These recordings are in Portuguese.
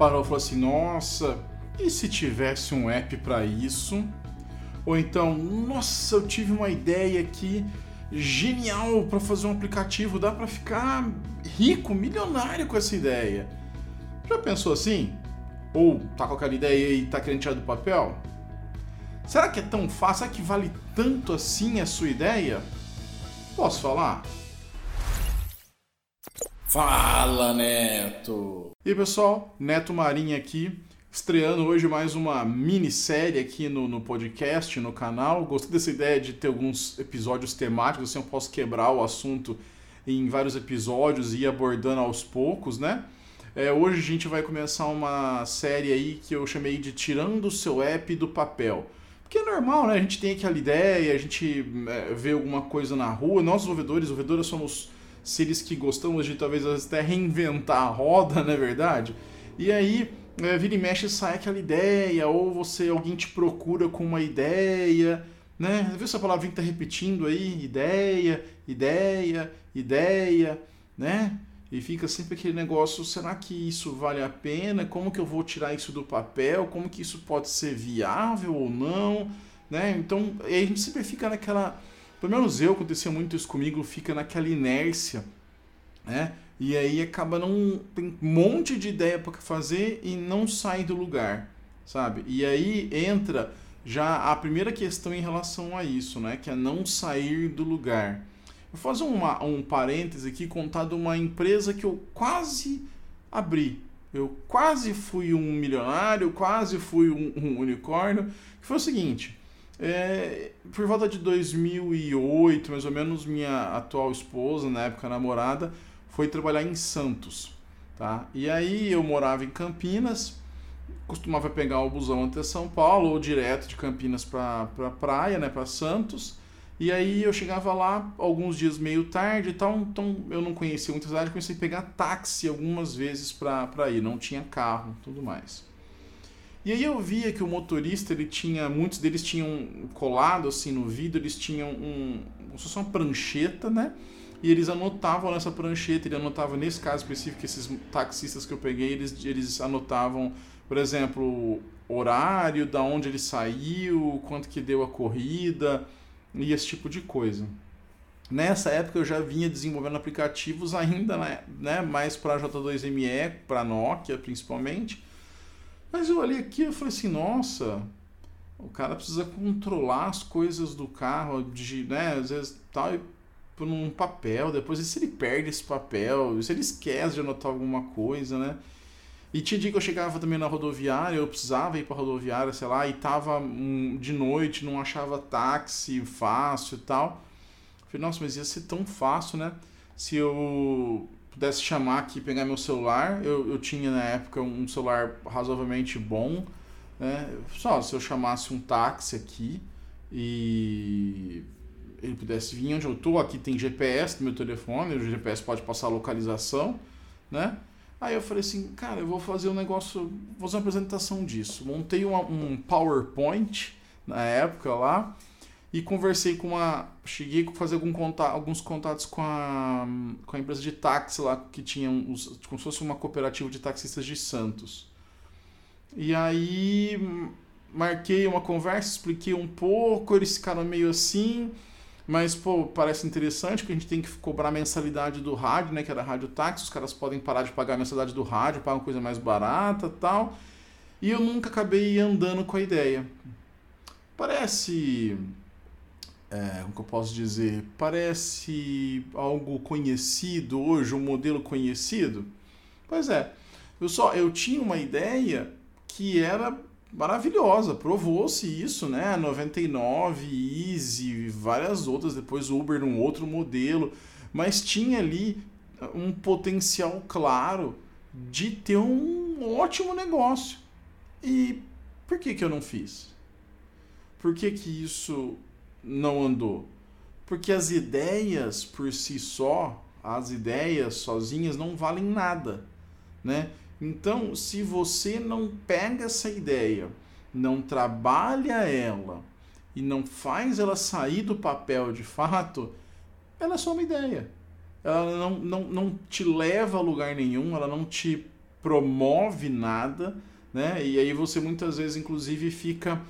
parou e falou assim: nossa, e se tivesse um app para isso? Ou então, nossa, eu tive uma ideia aqui genial para fazer um aplicativo, dá para ficar rico, milionário com essa ideia. Já pensou assim? Ou tá com aquela ideia e tá querendo tirar do papel? Será que é tão fácil? Será que vale tanto assim a sua ideia? Posso falar? Fala, Neto! E aí, pessoal, Neto Marinho aqui, estreando hoje mais uma minissérie aqui no, no podcast, no canal. Gostei dessa ideia de ter alguns episódios temáticos, assim eu posso quebrar o assunto em vários episódios e ir abordando aos poucos, né? É, hoje a gente vai começar uma série aí que eu chamei de Tirando o seu app do papel. Porque é normal, né? A gente tem aquela ideia, a gente é, vê alguma coisa na rua. Nós, desenvolvedores, desenvolvedoras, somos seres que gostamos de talvez até reinventar a roda, não é verdade? E aí, é, vira e mexe sai aquela ideia, ou você alguém te procura com uma ideia, né? Viu essa palavrinha que tá repetindo aí? Ideia, ideia, ideia, né? E fica sempre aquele negócio, será que isso vale a pena? Como que eu vou tirar isso do papel? Como que isso pode ser viável ou não? Né? Então, a gente sempre fica naquela pelo menos eu, acontecia muito isso comigo, fica naquela inércia, né? E aí acaba não. Tem um monte de ideia para fazer e não sai do lugar, sabe? E aí entra já a primeira questão em relação a isso, né? Que é não sair do lugar. Vou fazer uma, um parêntese aqui, contar de uma empresa que eu quase abri. Eu quase fui um milionário, quase fui um, um unicórnio. Que foi o seguinte: é, por volta de 2008, mais ou menos, minha atual esposa, na época namorada, foi trabalhar em Santos. Tá? E aí eu morava em Campinas, costumava pegar o busão até São Paulo ou direto de Campinas para pra praia, né, para Santos. E aí eu chegava lá alguns dias meio tarde e tal, então eu não conhecia muita cidade, comecei a pegar táxi algumas vezes para ir, não tinha carro, tudo mais. E aí eu via que o motorista, ele tinha, muitos deles tinham colado assim no vidro, eles tinham um, como se fosse uma prancheta, né? E eles anotavam nessa prancheta, ele anotava nesse caso específico, esses taxistas que eu peguei, eles, eles anotavam, por exemplo, horário, da onde ele saiu, quanto que deu a corrida e esse tipo de coisa. Nessa época eu já vinha desenvolvendo aplicativos ainda, né, né mais para J2ME, para Nokia principalmente, mas eu olhei aqui e falei assim, nossa, o cara precisa controlar as coisas do carro, de, né, às vezes tal, por um papel, depois e se ele perde esse papel, se ele esquece de anotar alguma coisa, né? E tinha dia que eu chegava também na rodoviária, eu precisava ir para rodoviária, sei lá, e tava um, de noite, não achava táxi fácil e tal. falei, nossa, mas ia ser tão fácil, né? Se eu pudesse chamar aqui, pegar meu celular, eu, eu tinha na época um celular razoavelmente bom, né? Só se eu chamasse um táxi aqui e ele pudesse vir onde eu tô, aqui tem GPS no meu telefone, o GPS pode passar a localização, né? Aí eu falei assim, cara, eu vou fazer um negócio, vou fazer uma apresentação disso. Montei uma, um PowerPoint na época lá, e conversei com uma. Cheguei a fazer algum contato, alguns contatos com a, com a empresa de táxi lá, que tinha uns, como se fosse uma cooperativa de taxistas de Santos. E aí marquei uma conversa, expliquei um pouco, eles ficaram meio assim, mas pô, parece interessante que a gente tem que cobrar mensalidade do rádio, né, que era rádio táxi, os caras podem parar de pagar a mensalidade do rádio, pagam coisa mais barata, tal. E eu nunca acabei andando com a ideia. Parece é, como que eu posso dizer, parece algo conhecido hoje, um modelo conhecido. Pois é, eu só eu tinha uma ideia que era maravilhosa, provou-se isso, né? 99, Easy, várias outras, depois Uber num outro modelo, mas tinha ali um potencial claro de ter um ótimo negócio. E por que que eu não fiz? Por que que isso não andou? Porque as ideias por si só, as ideias sozinhas não valem nada, né? Então, se você não pega essa ideia, não trabalha ela e não faz ela sair do papel de fato, ela é só uma ideia. Ela não, não, não te leva a lugar nenhum, ela não te promove nada, né? E aí você muitas vezes, inclusive, fica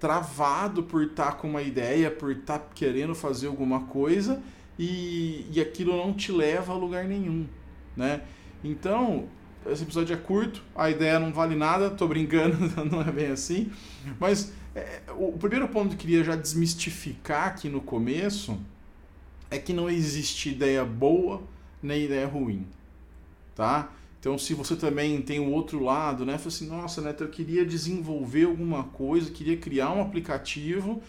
travado por estar tá com uma ideia, por estar tá querendo fazer alguma coisa e, e aquilo não te leva a lugar nenhum, né? Então, esse episódio é curto, a ideia não vale nada, tô brincando, não é bem assim. Mas é, o primeiro ponto que eu queria já desmistificar aqui no começo é que não existe ideia boa nem ideia ruim, tá? Então, se você também tem o outro lado, né? Fala assim, nossa, Neto, eu queria desenvolver alguma coisa, queria criar um aplicativo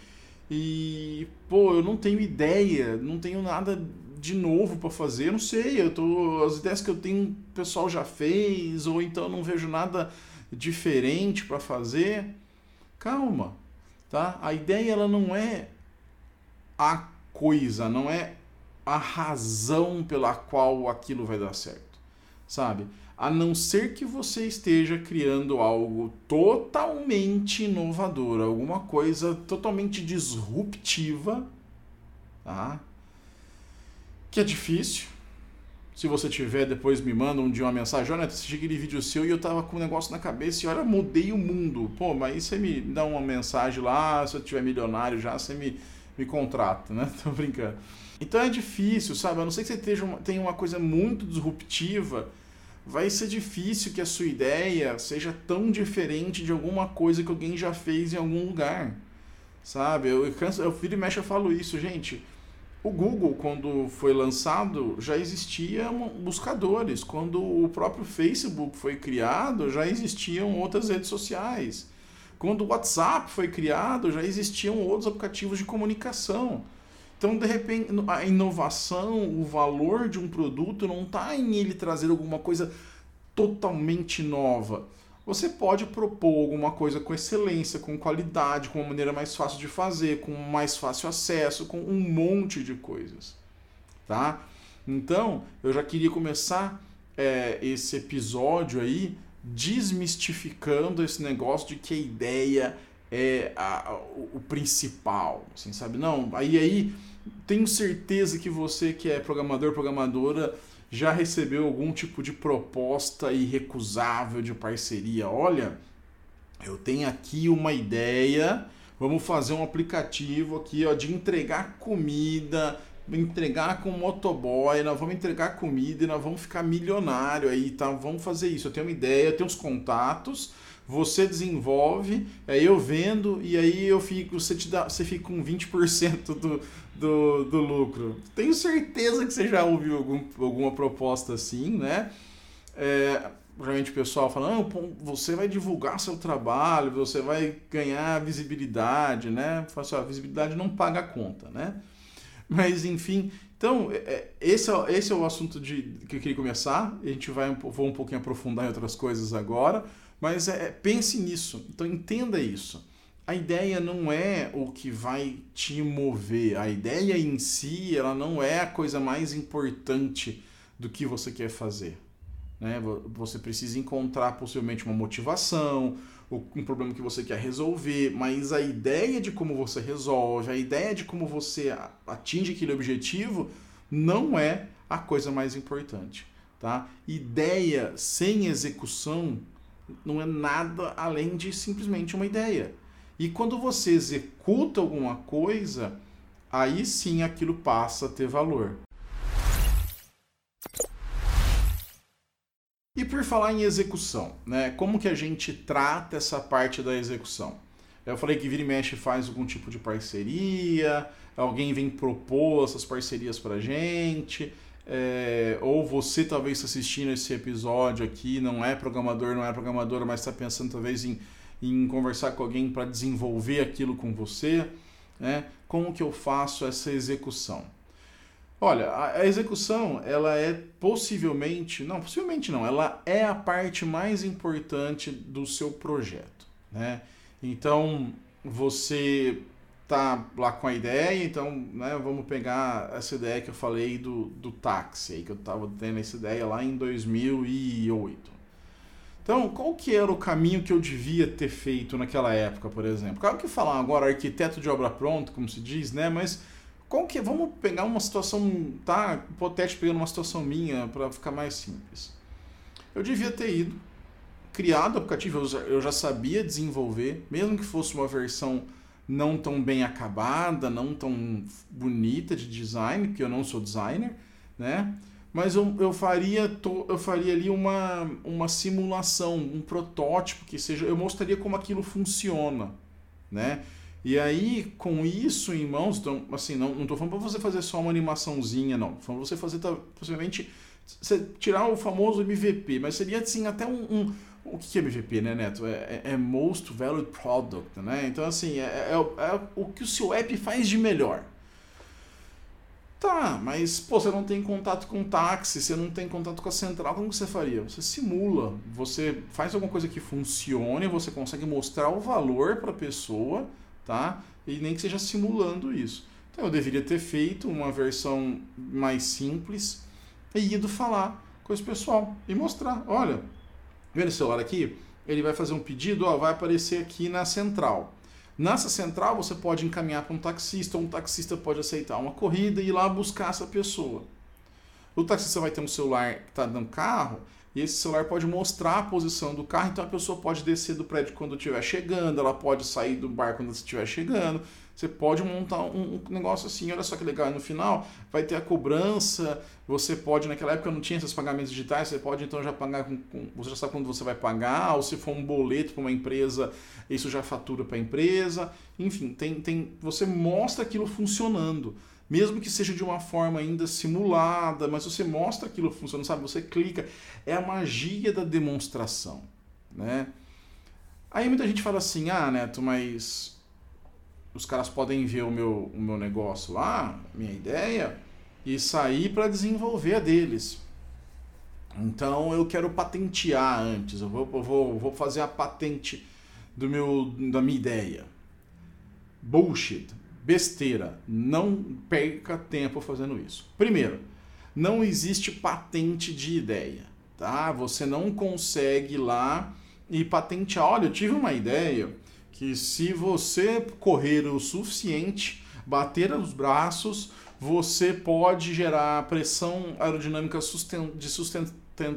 e, pô, eu não tenho ideia, não tenho nada de novo para fazer, não sei, eu tô, as ideias que eu tenho o pessoal já fez, ou então eu não vejo nada diferente para fazer. Calma, tá? A ideia ela não é a coisa, não é a razão pela qual aquilo vai dar certo, sabe? A não ser que você esteja criando algo totalmente inovador, alguma coisa totalmente disruptiva, tá? Que é difícil. Se você tiver, depois me manda um dia uma mensagem, olha, assisti aquele vídeo seu e eu tava com um negócio na cabeça e olha, mudei o mundo. Pô, mas você me dá uma mensagem lá, se eu tiver milionário já, você me, me contrata, né? Tô brincando. Então é difícil, sabe? A não ser que você tenha uma, tenha uma coisa muito disruptiva, vai ser difícil que a sua ideia seja tão diferente de alguma coisa que alguém já fez em algum lugar. Sabe? Eu, eu, eu viro e mexe eu falo isso, gente. O Google, quando foi lançado, já existiam buscadores. Quando o próprio Facebook foi criado, já existiam outras redes sociais. Quando o WhatsApp foi criado, já existiam outros aplicativos de comunicação. Então, de repente, a inovação, o valor de um produto não está em ele trazer alguma coisa totalmente nova. Você pode propor alguma coisa com excelência, com qualidade, com uma maneira mais fácil de fazer, com mais fácil acesso, com um monte de coisas, tá? Então, eu já queria começar é, esse episódio aí desmistificando esse negócio de que a ideia é a, o, o principal, assim, sabe? Não, aí aí tenho certeza que você que é programador, programadora, já recebeu algum tipo de proposta irrecusável de parceria. Olha, eu tenho aqui uma ideia, vamos fazer um aplicativo aqui ó, de entregar comida, entregar com motoboy, nós vamos entregar comida e nós vamos ficar milionário aí, tá? Vamos fazer isso. Eu tenho uma ideia, eu tenho uns contatos, você desenvolve, aí eu vendo e aí eu fico, você te dá, você fica com 20% do, do, do lucro. Tenho certeza que você já ouviu algum, alguma proposta assim, né? É, geralmente o pessoal fala, ah, você vai divulgar seu trabalho, você vai ganhar visibilidade, né? Fala assim, a visibilidade não paga a conta, né? Mas enfim, então é, é, esse é, esse é o assunto de, que eu queria começar. A gente vai vou um pouquinho aprofundar em outras coisas agora. Mas é, pense nisso, então entenda isso. A ideia não é o que vai te mover, a ideia em si ela não é a coisa mais importante do que você quer fazer. Né? Você precisa encontrar possivelmente uma motivação, um problema que você quer resolver, mas a ideia de como você resolve, a ideia de como você atinge aquele objetivo não é a coisa mais importante. Tá? Ideia sem execução não é nada além de simplesmente uma ideia. E quando você executa alguma coisa, aí sim aquilo passa a ter valor. E por falar em execução, né? Como que a gente trata essa parte da execução? Eu falei que vira e mexe faz algum tipo de parceria, alguém vem propor essas parcerias pra gente é, ou você talvez assistindo esse episódio aqui não é programador, não é programadora, mas está pensando talvez em, em conversar com alguém para desenvolver aquilo com você, né? Como que eu faço essa execução? Olha, a, a execução ela é possivelmente, não, possivelmente não, ela é a parte mais importante do seu projeto, né? Então você tá lá com a ideia, então, né, vamos pegar essa ideia que eu falei do, do táxi, aí, que eu tava tendo essa ideia lá em 2008. Então, qual que era o caminho que eu devia ter feito naquela época, por exemplo? Claro que falar agora arquiteto de obra pronta, como se diz, né, mas qual que vamos pegar uma situação, tá, hipotético pegando uma situação minha para ficar mais simples. eu devia ter ido, criado o aplicativo, eu já sabia desenvolver, mesmo que fosse uma versão não tão bem acabada, não tão bonita de design, porque eu não sou designer, né? Mas eu, eu, faria, eu faria ali uma, uma simulação, um protótipo que seja. Eu mostraria como aquilo funciona, né? E aí, com isso em mãos, então, assim, não, não falando para você fazer só uma animaçãozinha, não. Tô falando pra você fazer, possivelmente, você tirar o famoso MVP, mas seria, assim, até um, um o que é MVP, né, Neto? É, é, é Most Valued Product, né? Então, assim, é, é, é, o que o seu app faz de melhor. Tá, mas, pô, você não tem contato com táxi, você não tem contato com a central, como você faria? Você simula, você faz alguma coisa que funcione, você consegue mostrar o valor para a pessoa, tá? E nem que seja simulando isso. Então, eu deveria ter feito uma versão mais simples e ido falar com esse pessoal e mostrar, olha, Vendo esse celular aqui? Ele vai fazer um pedido, ó, vai aparecer aqui na central. Nessa central você pode encaminhar para um taxista, ou um taxista pode aceitar uma corrida e ir lá buscar essa pessoa. O taxista vai ter um celular que está no carro e esse celular pode mostrar a posição do carro, então a pessoa pode descer do prédio quando estiver chegando, ela pode sair do bar quando estiver chegando. Você pode montar um, um, negócio assim, olha só que legal. No final vai ter a cobrança. Você pode, naquela época não tinha esses pagamentos digitais, você pode então já pagar com, com você já sabe quando você vai pagar, ou se for um boleto para uma empresa, isso já fatura para a empresa. Enfim, tem, tem, você mostra aquilo funcionando mesmo que seja de uma forma ainda simulada, mas você mostra aquilo funcionando, sabe? Você clica, é a magia da demonstração, né? Aí muita gente fala assim, ah, Neto, mas os caras podem ver o meu, o meu negócio lá, minha ideia, e sair para desenvolver a deles. Então eu quero patentear antes, eu vou, eu vou, vou fazer a patente do meu, da minha ideia. Bullshit besteira. Não perca tempo fazendo isso. Primeiro, não existe patente de ideia, tá? Você não consegue lá e patentear. Olha, eu tive uma ideia que se você correr o suficiente, bater os braços, você pode gerar pressão aerodinâmica de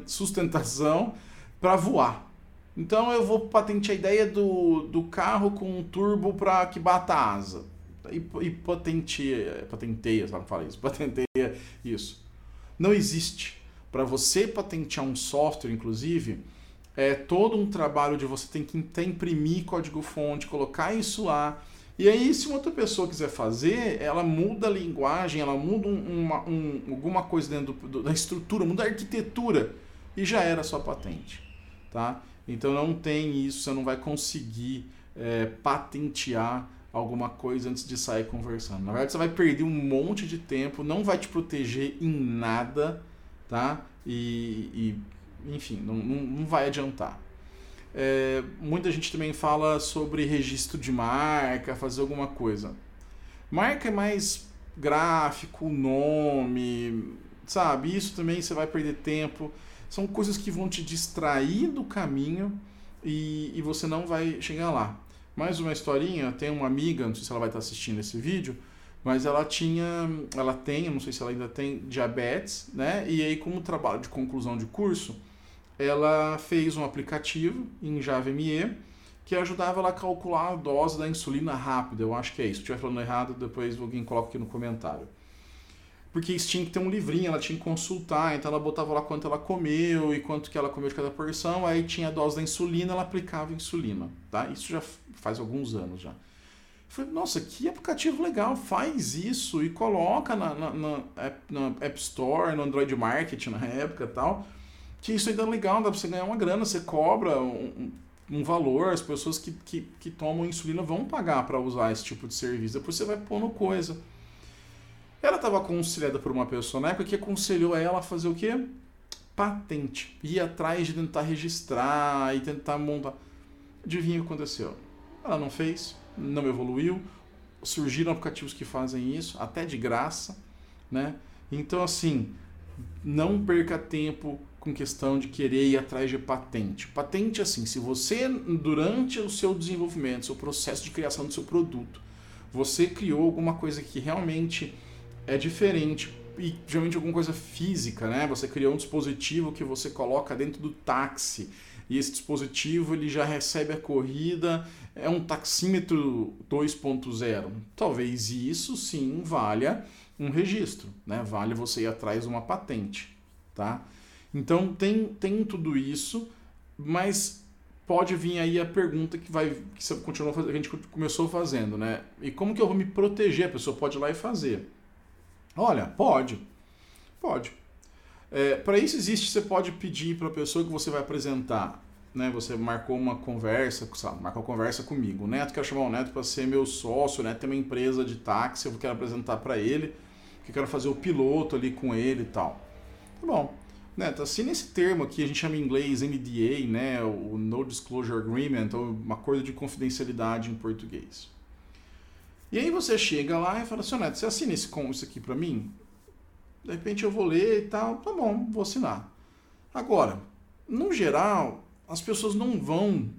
sustentação para voar. Então eu vou patentear a ideia do, do carro com um turbo para que bata a asa e, e patenteia, patenteia, sabe fala isso? Patenteia isso. Não existe. Para você patentear um software, inclusive, é todo um trabalho de você tem que imprimir código-fonte, colocar isso lá. E aí, se uma outra pessoa quiser fazer, ela muda a linguagem, ela muda uma, um, alguma coisa dentro do, da estrutura, muda a arquitetura e já era sua patente, tá? Então não tem isso, você não vai conseguir é, patentear alguma coisa antes de sair conversando. Na verdade, você vai perder um monte de tempo, não vai te proteger em nada, tá? E, e enfim, não, não, não, vai adiantar. É, muita gente também fala sobre registro de marca, fazer alguma coisa. Marca é mais gráfico, nome, sabe? Isso também você vai perder tempo. São coisas que vão te distrair do caminho e, e você não vai chegar lá. Mais uma historinha, tem uma amiga, não sei se ela vai estar assistindo esse vídeo, mas ela tinha, ela tem, não sei se ela ainda tem diabetes, né? E aí como trabalho de conclusão de curso, ela fez um aplicativo em Java ME que ajudava ela a calcular a dose da insulina rápida. Eu acho que é isso. Se estiver falando errado, depois alguém coloca aqui no comentário porque isso tinha que ter um livrinho, ela tinha que consultar, então ela botava lá quanto ela comeu e quanto que ela comeu de cada porção, aí tinha a dose da insulina, ela aplicava insulina, tá? Isso já faz alguns anos já. Eu falei, nossa, que aplicativo legal, faz isso e coloca na, na, na, na App Store, no Android Market na época tal, que isso ainda é legal, dá pra você ganhar uma grana, você cobra um, um valor, as pessoas que, que, que tomam insulina vão pagar para usar esse tipo de serviço, depois você vai pondo coisa. Ela estava aconselhada por uma pessoa na época que aconselhou ela a fazer o quê? Patente. Ir atrás de tentar registrar e tentar montar. Adivinha o que aconteceu? Ela não fez, não evoluiu. Surgiram aplicativos que fazem isso, até de graça, né? Então, assim, não perca tempo com questão de querer ir atrás de patente. Patente, assim, se você, durante o seu desenvolvimento, seu processo de criação do seu produto, você criou alguma coisa que realmente é diferente e geralmente alguma coisa física, né? Você criou um dispositivo que você coloca dentro do táxi e esse dispositivo ele já recebe a corrida, é um taxímetro 2.0. Talvez isso sim valha um registro, né? Vale você ir atrás de uma patente, tá? Então tem, tem tudo isso, mas pode vir aí a pergunta que vai que você continuou que a gente começou fazendo, né? E como que eu vou me proteger? A pessoa pode ir lá e fazer. Olha, pode, pode. É, para isso existe, você pode pedir para a pessoa que você vai apresentar, né? Você marcou uma conversa, sabe, marcou uma conversa comigo. O Neto quer chamar o Neto para ser meu sócio, Neto tem uma empresa de táxi, eu quero apresentar para ele, que eu quero fazer o piloto ali com ele e tal. Tá bom. Neto, assina esse termo aqui, a gente chama em inglês NDA, né? O No Disclosure Agreement, ou um acordo de confidencialidade em português. E aí você chega lá e fala assim, Neto, você assina esse, isso aqui para mim? De repente eu vou ler e tal, tá bom, vou assinar. Agora, no geral, as pessoas não vão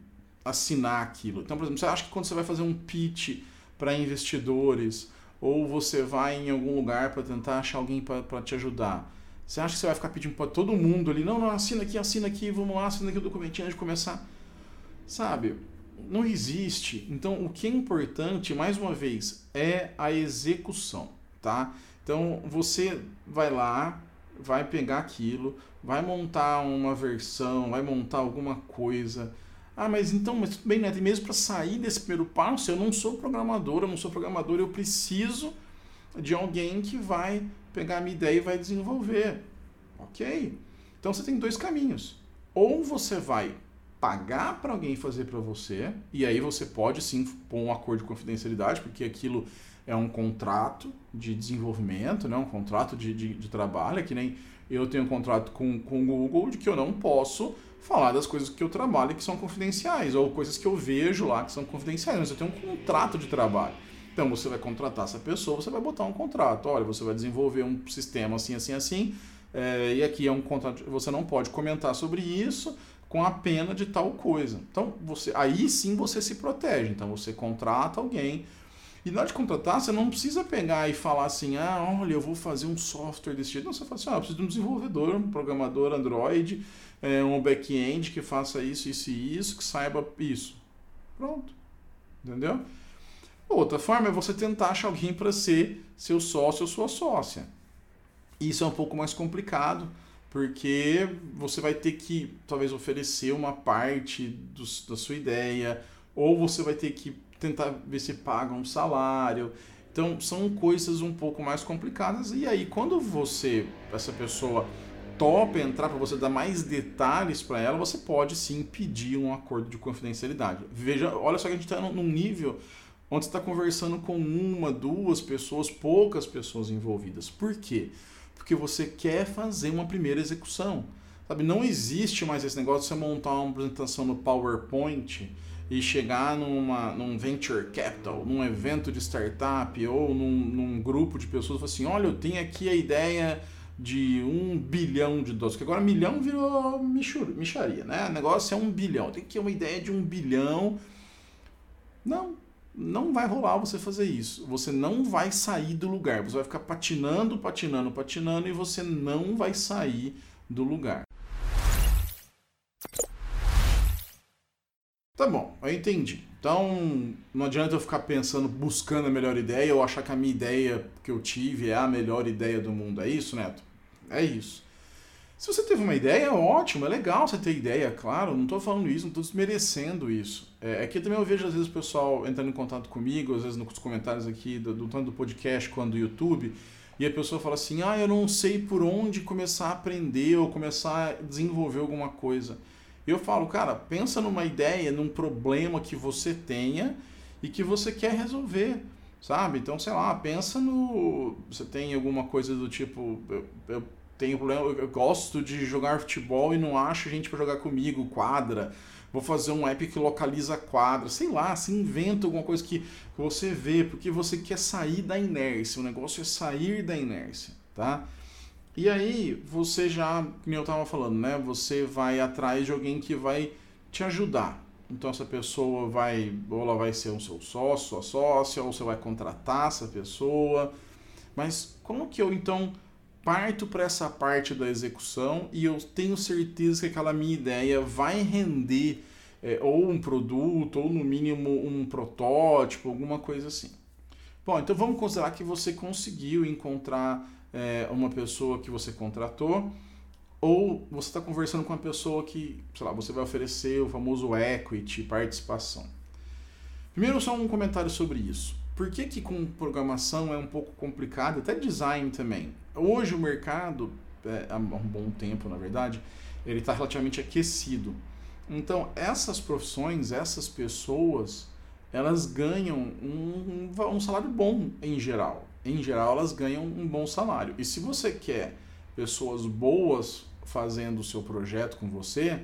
assinar aquilo. Então, por exemplo, você acha que quando você vai fazer um pitch para investidores ou você vai em algum lugar para tentar achar alguém para te ajudar, você acha que você vai ficar pedindo para todo mundo ali, não, não, assina aqui, assina aqui, vamos lá, assina aqui o documentinho antes de começar? Sabe? Não existe. Então, o que é importante, mais uma vez, é a execução, tá? Então você vai lá, vai pegar aquilo, vai montar uma versão, vai montar alguma coisa. Ah, mas então, mas tudo bem, né? Mesmo para sair desse primeiro passo, eu não sou programador, eu não sou programador, eu preciso de alguém que vai pegar a minha ideia e vai desenvolver. Ok? Então você tem dois caminhos. Ou você vai pagar para alguém fazer para você, e aí você pode sim pôr um acordo de confidencialidade, porque aquilo é um contrato de desenvolvimento, né? um contrato de, de, de trabalho, é que nem eu tenho um contrato com, com o Google de que eu não posso falar das coisas que eu trabalho que são confidenciais, ou coisas que eu vejo lá que são confidenciais, mas eu tenho um contrato de trabalho. Então você vai contratar essa pessoa, você vai botar um contrato. Olha, você vai desenvolver um sistema assim, assim, assim, é, e aqui é um contrato. Você não pode comentar sobre isso com a pena de tal coisa. Então você, aí sim você se protege. Então você contrata alguém e na hora de contratar, você não precisa pegar e falar assim, ah, olha, eu vou fazer um software desse jeito. Não, você fala assim, ah, eu preciso de um desenvolvedor, um programador Android, é, um back-end que faça isso, isso e isso, que saiba isso. Pronto. Entendeu? Outra forma é você tentar achar alguém para ser seu sócio ou sua sócia. Isso é um pouco mais complicado, porque você vai ter que talvez oferecer uma parte do, da sua ideia, ou você vai ter que tentar ver se paga um salário. Então são coisas um pouco mais complicadas. E aí, quando você, essa pessoa, topa entrar para você dar mais detalhes para ela, você pode sim pedir um acordo de confidencialidade. Veja, olha só que a gente está num nível onde você está conversando com uma, duas pessoas, poucas pessoas envolvidas. Por quê? Porque você quer fazer uma primeira execução. Sabe, não existe mais esse negócio de você montar uma apresentação no PowerPoint e chegar numa, num venture capital, num evento de startup ou num, num grupo de pessoas e falar assim, olha, eu tenho aqui a ideia de um bilhão de dólares, que agora milhão virou micharia, né? O negócio é um bilhão, tem que ter uma ideia de um bilhão. Não, não vai rolar você fazer isso. Você não vai sair do lugar. Você vai ficar patinando, patinando, patinando e você não vai sair do lugar. Tá bom, eu entendi. Então, não adianta eu ficar pensando, buscando a melhor ideia ou achar que a minha ideia que eu tive é a melhor ideia do mundo. É isso, Neto? É isso. Se você teve uma ideia, é ótimo, é legal você ter ideia, claro, não estou falando isso, não estou desmerecendo isso. É, é, que também eu vejo às vezes o pessoal entrando em contato comigo, às vezes nos comentários aqui, do, do tanto do podcast quanto do YouTube, e a pessoa fala assim, ah, eu não sei por onde começar a aprender ou começar a desenvolver alguma coisa. Eu falo, cara, pensa numa ideia, num problema que você tenha e que você quer resolver, sabe? Então, sei lá, pensa no. Você tem alguma coisa do tipo. Eu, eu tenho problema, eu gosto de jogar futebol e não acho gente para jogar comigo, quadra. Vou fazer um app que localiza quadra, sei lá, se inventa alguma coisa que você vê, porque você quer sair da inércia. O negócio é sair da inércia, tá? E aí você já, como eu estava falando, né? Você vai atrás de alguém que vai te ajudar. Então essa pessoa vai, ou ela vai ser o seu sócio, sua sócia, ou você vai contratar essa pessoa. Mas como que eu então parto para essa parte da execução e eu tenho certeza que aquela minha ideia vai render é, ou um produto, ou no mínimo um protótipo, alguma coisa assim. Bom, então vamos considerar que você conseguiu encontrar é, uma pessoa que você contratou, ou você está conversando com uma pessoa que, sei lá, você vai oferecer o famoso equity, participação. Primeiro, só um comentário sobre isso. Por que, que com programação é um pouco complicado, até design também? Hoje o mercado, é, há um bom tempo na verdade, ele está relativamente aquecido. Então, essas profissões, essas pessoas, elas ganham um, um, salário bom em geral. Em geral, elas ganham um bom salário. E se você quer pessoas boas fazendo o seu projeto com você,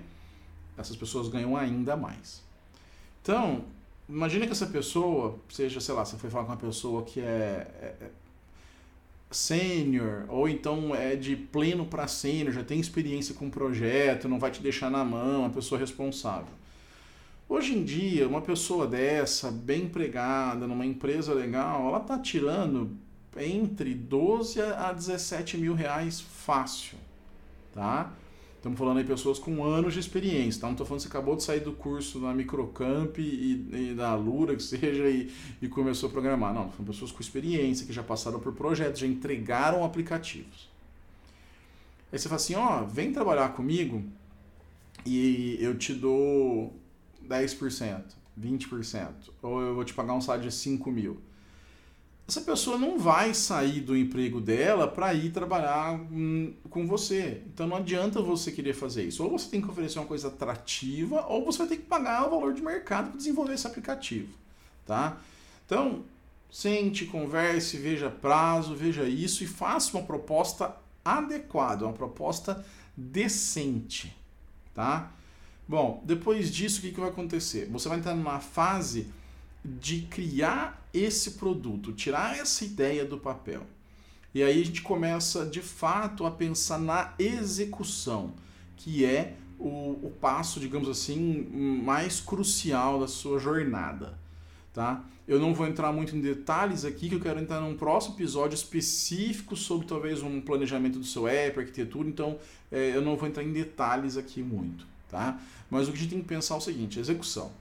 essas pessoas ganham ainda mais. Então, imagine que essa pessoa seja, sei lá, você foi falar com uma pessoa que é, é, é sênior, ou então é de pleno para sênior, já tem experiência com o projeto, não vai te deixar na mão, uma pessoa responsável. Hoje em dia, uma pessoa dessa, bem empregada, numa empresa legal, ela está tirando entre 12 a 17 mil reais fácil, tá? Estamos falando aí pessoas com anos de experiência, tá? Não estou falando que você acabou de sair do curso na Microcamp e, e da Lura, que seja, e, e começou a programar. Não, são pessoas com experiência, que já passaram por projetos, já entregaram aplicativos. Aí você fala assim, ó, vem trabalhar comigo e eu te dou 10%, 20%, ou eu vou te pagar um salário de 5 mil essa pessoa não vai sair do emprego dela para ir trabalhar hum, com você. Então não adianta você querer fazer isso. Ou você tem que oferecer uma coisa atrativa, ou você vai ter que pagar o valor de mercado para desenvolver esse aplicativo, tá? Então, sente, converse, veja prazo, veja isso e faça uma proposta adequada, uma proposta decente, tá? Bom, depois disso, o que, que vai acontecer? Você vai entrar numa fase de criar esse produto, tirar essa ideia do papel. E aí a gente começa de fato a pensar na execução, que é o, o passo, digamos assim, mais crucial da sua jornada. Tá? Eu não vou entrar muito em detalhes aqui, que eu quero entrar num próximo episódio específico sobre talvez um planejamento do seu app, arquitetura, então é, eu não vou entrar em detalhes aqui muito. Tá? Mas o que a gente tem que pensar é o seguinte, execução.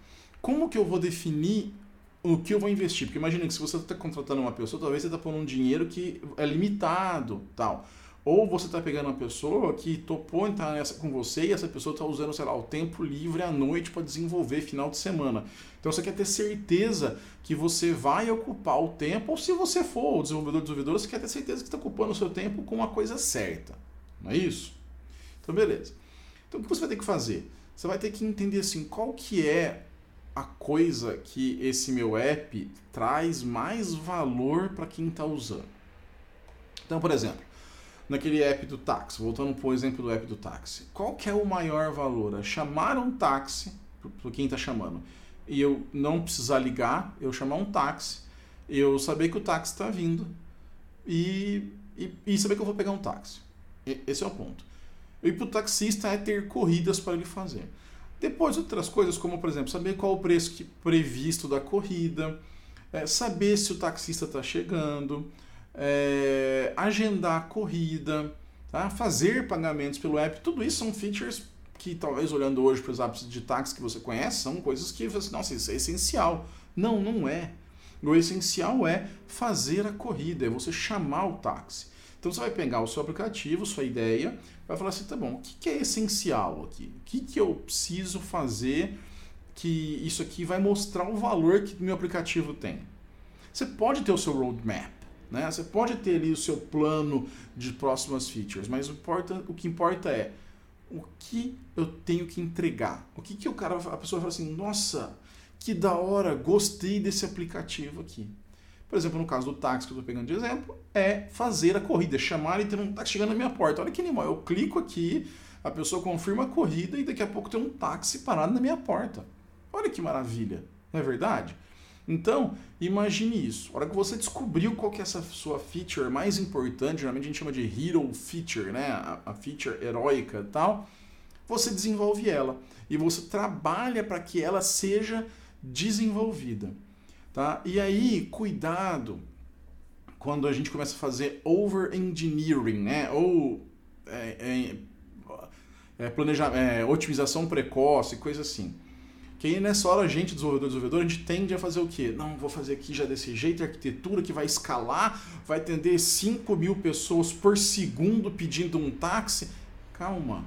Como que eu vou definir o que eu vou investir. Porque imagina que se você está contratando uma pessoa, talvez você está pondo um dinheiro que é limitado, tal. Ou você está pegando uma pessoa que topou entrar nessa com você e essa pessoa está usando, sei lá, o tempo livre à noite para desenvolver final de semana. Então você quer ter certeza que você vai ocupar o tempo, ou se você for o desenvolvedor desenvolvedor, você quer ter certeza que está ocupando o seu tempo com uma coisa certa. Não é isso? Então beleza. Então o que você vai ter que fazer? Você vai ter que entender assim, qual que é a coisa que esse meu app traz mais valor para quem está usando. Então, por exemplo, naquele app do táxi, voltando para o exemplo do app do táxi, qual que é o maior valor? É chamar um táxi, para quem está chamando, e eu não precisar ligar, eu chamar um táxi, eu saber que o táxi está vindo e, e, e, saber que eu vou pegar um táxi. Esse é o ponto. E para o taxista é ter corridas para ele fazer. Depois, outras coisas, como por exemplo, saber qual o preço que, previsto da corrida, é, saber se o taxista está chegando, é, agendar a corrida, tá? fazer pagamentos pelo app, tudo isso são features que talvez olhando hoje para os apps de táxi que você conhece, são coisas que você, nossa, isso é essencial. Não, não é. O essencial é fazer a corrida, é você chamar o táxi. Então você vai pegar o seu aplicativo, sua ideia, vai falar assim, tá bom, o que, é essencial aqui? O que, que eu preciso fazer que isso aqui vai mostrar o valor que meu aplicativo tem? Você pode ter o seu roadmap, né? Você pode ter ali o seu plano de próximas features, mas o, importa, o que importa é o que eu tenho que entregar. O que, que o cara, a pessoa fala assim, nossa, que da hora, gostei desse aplicativo aqui. Por exemplo, no caso do táxi que eu estou pegando de exemplo, é fazer a corrida, chamar e ter um táxi chegando na minha porta. Olha que animal, eu clico aqui, a pessoa confirma a corrida e daqui a pouco tem um táxi parado na minha porta. Olha que maravilha, não é verdade? Então, imagine isso. A hora que você descobriu qual que é essa sua feature mais importante, geralmente a gente chama de hero feature, né? A feature heróica e tal, você desenvolve ela. E você trabalha para que ela seja desenvolvida. Tá? E aí, cuidado, quando a gente começa a fazer over-engineering, né? Ou é, é, é, é, otimização precoce, coisa assim. Que aí nessa hora a gente, desenvolvedor, desenvolvedor, a gente tende a fazer o quê? Não, vou fazer aqui já desse jeito, arquitetura que vai escalar, vai atender 5 mil pessoas por segundo pedindo um táxi. Calma,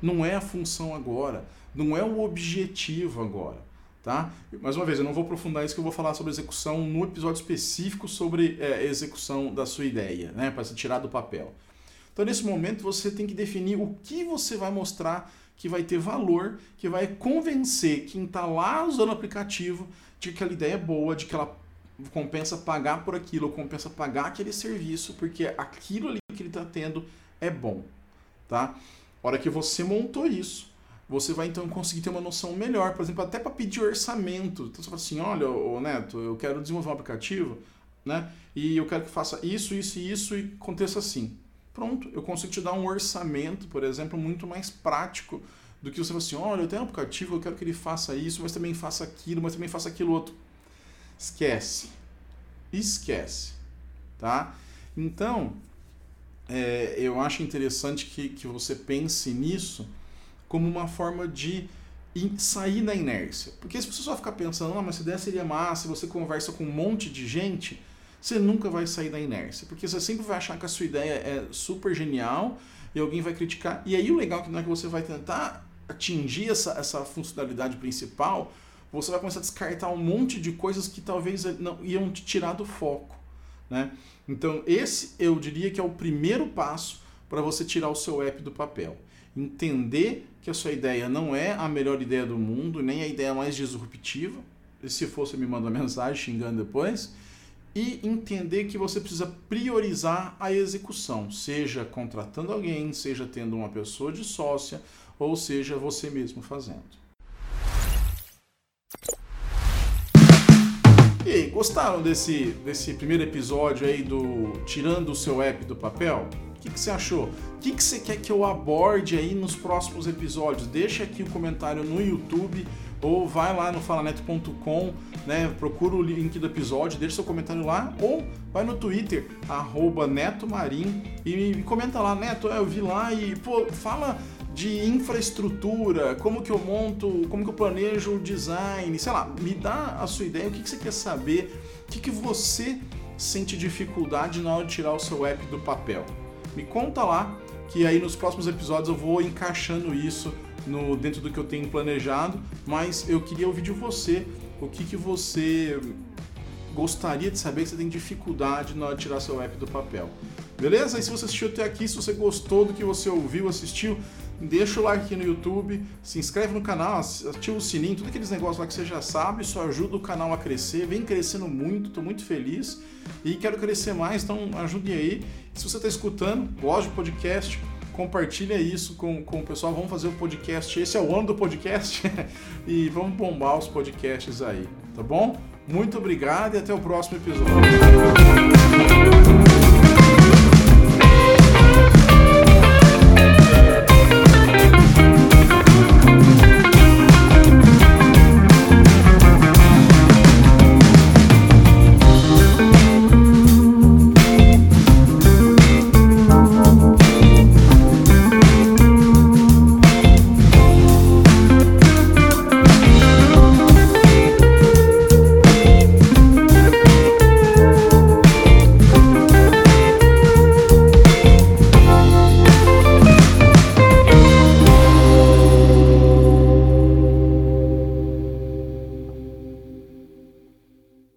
não é a função agora, não é o objetivo agora. Tá? Mais uma vez, eu não vou aprofundar isso que eu vou falar sobre execução no episódio específico sobre é, execução da sua ideia, né? para se tirar do papel. Então, nesse momento, você tem que definir o que você vai mostrar que vai ter valor, que vai convencer quem está lá usando o aplicativo de que aquela ideia é boa, de que ela compensa pagar por aquilo, compensa pagar aquele serviço, porque aquilo ali que ele está tendo é bom. Tá? A hora que você montou isso, você vai então conseguir ter uma noção melhor, por exemplo, até para pedir orçamento. Então você fala assim: olha, ô Neto, eu quero desenvolver um aplicativo, né? E eu quero que faça isso, isso e isso e aconteça assim. Pronto, eu consigo te dar um orçamento, por exemplo, muito mais prático do que você falar assim, olha, eu tenho um aplicativo, eu quero que ele faça isso, mas também faça aquilo, mas também faça aquilo outro. Esquece. Esquece. Tá? Então, é, eu acho interessante que, que você pense nisso como uma forma de sair da inércia. Porque se você só ficar pensando, ah, mas essa ideia seria massa, se você conversa com um monte de gente, você nunca vai sair da inércia, porque você sempre vai achar que a sua ideia é super genial e alguém vai criticar. E aí o legal é que é você vai tentar atingir essa, essa funcionalidade principal, você vai começar a descartar um monte de coisas que talvez não iam te tirar do foco. Né? Então, esse eu diria que é o primeiro passo para você tirar o seu app do papel. Entender que a sua ideia não é a melhor ideia do mundo, nem a ideia mais disruptiva. E se fosse, me manda mensagem xingando depois e entender que você precisa priorizar a execução, seja contratando alguém, seja tendo uma pessoa de sócia, ou seja você mesmo fazendo. E aí, gostaram desse, desse primeiro episódio aí do Tirando o seu app do papel? O que, que você achou? O que, que você quer que eu aborde aí nos próximos episódios? Deixa aqui o um comentário no YouTube ou vai lá no falaneto.com, né, procura o link do episódio, deixa seu comentário lá, ou vai no Twitter, arroba netomarim, e me comenta lá, Neto, eu vi lá e, pô, fala de infraestrutura, como que eu monto, como que eu planejo o design, sei lá, me dá a sua ideia, o que, que você quer saber, o que, que você sente dificuldade na hora de tirar o seu app do papel. Me conta lá, que aí nos próximos episódios eu vou encaixando isso no, dentro do que eu tenho planejado, mas eu queria ouvir de você o que, que você gostaria de saber que você tem dificuldade na hora de tirar seu app do papel. Beleza? E se você assistiu até aqui, se você gostou do que você ouviu, assistiu, deixa o like aqui no YouTube, se inscreve no canal, ativa o sininho, tudo aqueles negócios lá que você já sabe, isso ajuda o canal a crescer, vem crescendo muito, estou muito feliz e quero crescer mais, então ajude aí. Se você está escutando, gosta de podcast, compartilha isso com, com o pessoal. Vamos fazer o podcast. Esse é o ano do podcast e vamos bombar os podcasts aí, tá bom? Muito obrigado e até o próximo episódio.